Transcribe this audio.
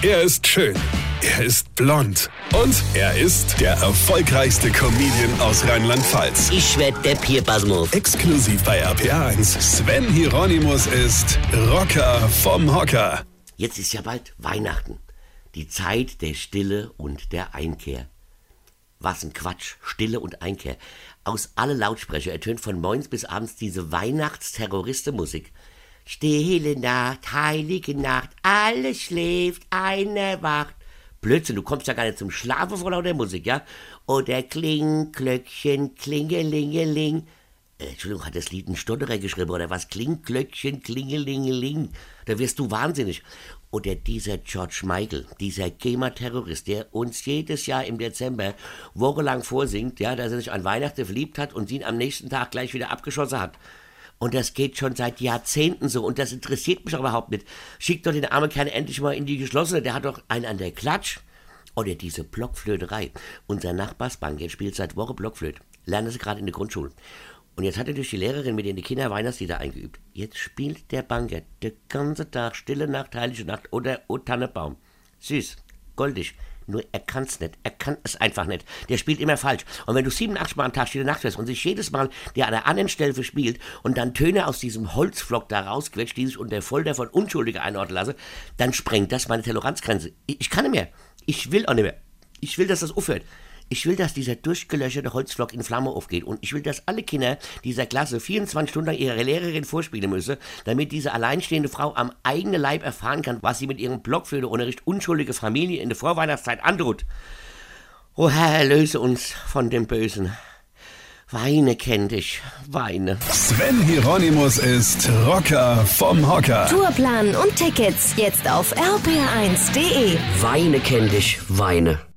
Er ist schön. Er ist blond. Und er ist der erfolgreichste Comedian aus Rheinland-Pfalz. Ich werd der Pierpasmus. Exklusiv bei RPA1. Sven Hieronymus ist Rocker vom Hocker. Jetzt ist ja bald Weihnachten. Die Zeit der Stille und der Einkehr. Was ein Quatsch. Stille und Einkehr. Aus alle Lautsprecher ertönt von morgens bis abends diese Weihnachtsterroristenmusik. Stille Nacht, heilige Nacht, alles schläft, einer wacht. Blödsinn, du kommst ja gar nicht zum Schlafen vor lauter Musik, ja? Oder Kling, Glöckchen, Klingelingeling. Äh, Entschuldigung, hat das Lied ein Stotterer geschrieben oder was? Kling, Glöckchen, Klingelingeling. Da wirst du wahnsinnig. Oder dieser George Michael, dieser GEMA-Terrorist, der uns jedes Jahr im Dezember wochenlang vorsingt, ja, dass er sich an Weihnachten verliebt hat und ihn am nächsten Tag gleich wieder abgeschossen hat. Und das geht schon seit Jahrzehnten so. Und das interessiert mich auch überhaupt nicht. Schickt doch den armen Kerl endlich mal in die geschlossene. Der hat doch einen an der Klatsch. Oder diese Blockflöterei. Unser Nachbarsbank, spielt seit Woche Blockflöte. Lernen sie gerade in der Grundschule. Und jetzt hat er durch die Lehrerin mit den Kindern Weihnachtslieder eingeübt. Jetzt spielt der Banker den ganzen Tag Stille Nacht, Heilige Nacht oder O Tannebaum. Süß, goldig. Nur er kann's nicht. Er kann es einfach nicht. Der spielt immer falsch. Und wenn du 87 Mal am Tag Stille Nacht hörst und sich jedes Mal der an der anderen Stelle verspielt und dann Töne aus diesem Holzflock da rausquetscht, die sich unter Folter von Unschuldigen einordnen lasse, dann sprengt das meine Toleranzgrenze. Ich, ich kann nicht mehr. Ich will auch nicht mehr. Ich will, dass das aufhört. Ich will, dass dieser durchgelöcherte Holzflock in Flamme aufgeht und ich will, dass alle Kinder dieser Klasse 24 Stunden lang ihre Lehrerin vorspielen müssen, damit diese alleinstehende Frau am eigenen Leib erfahren kann, was sie mit ihrem Blockflöteunterricht unschuldige Familie in der Vorweihnachtszeit androht. O Herr, erlöse uns von dem Bösen. Weine kennt dich, weine. Sven Hieronymus ist Rocker vom Hocker. Tourplan und Tickets jetzt auf rpr1.de. Weine kennt dich, weine.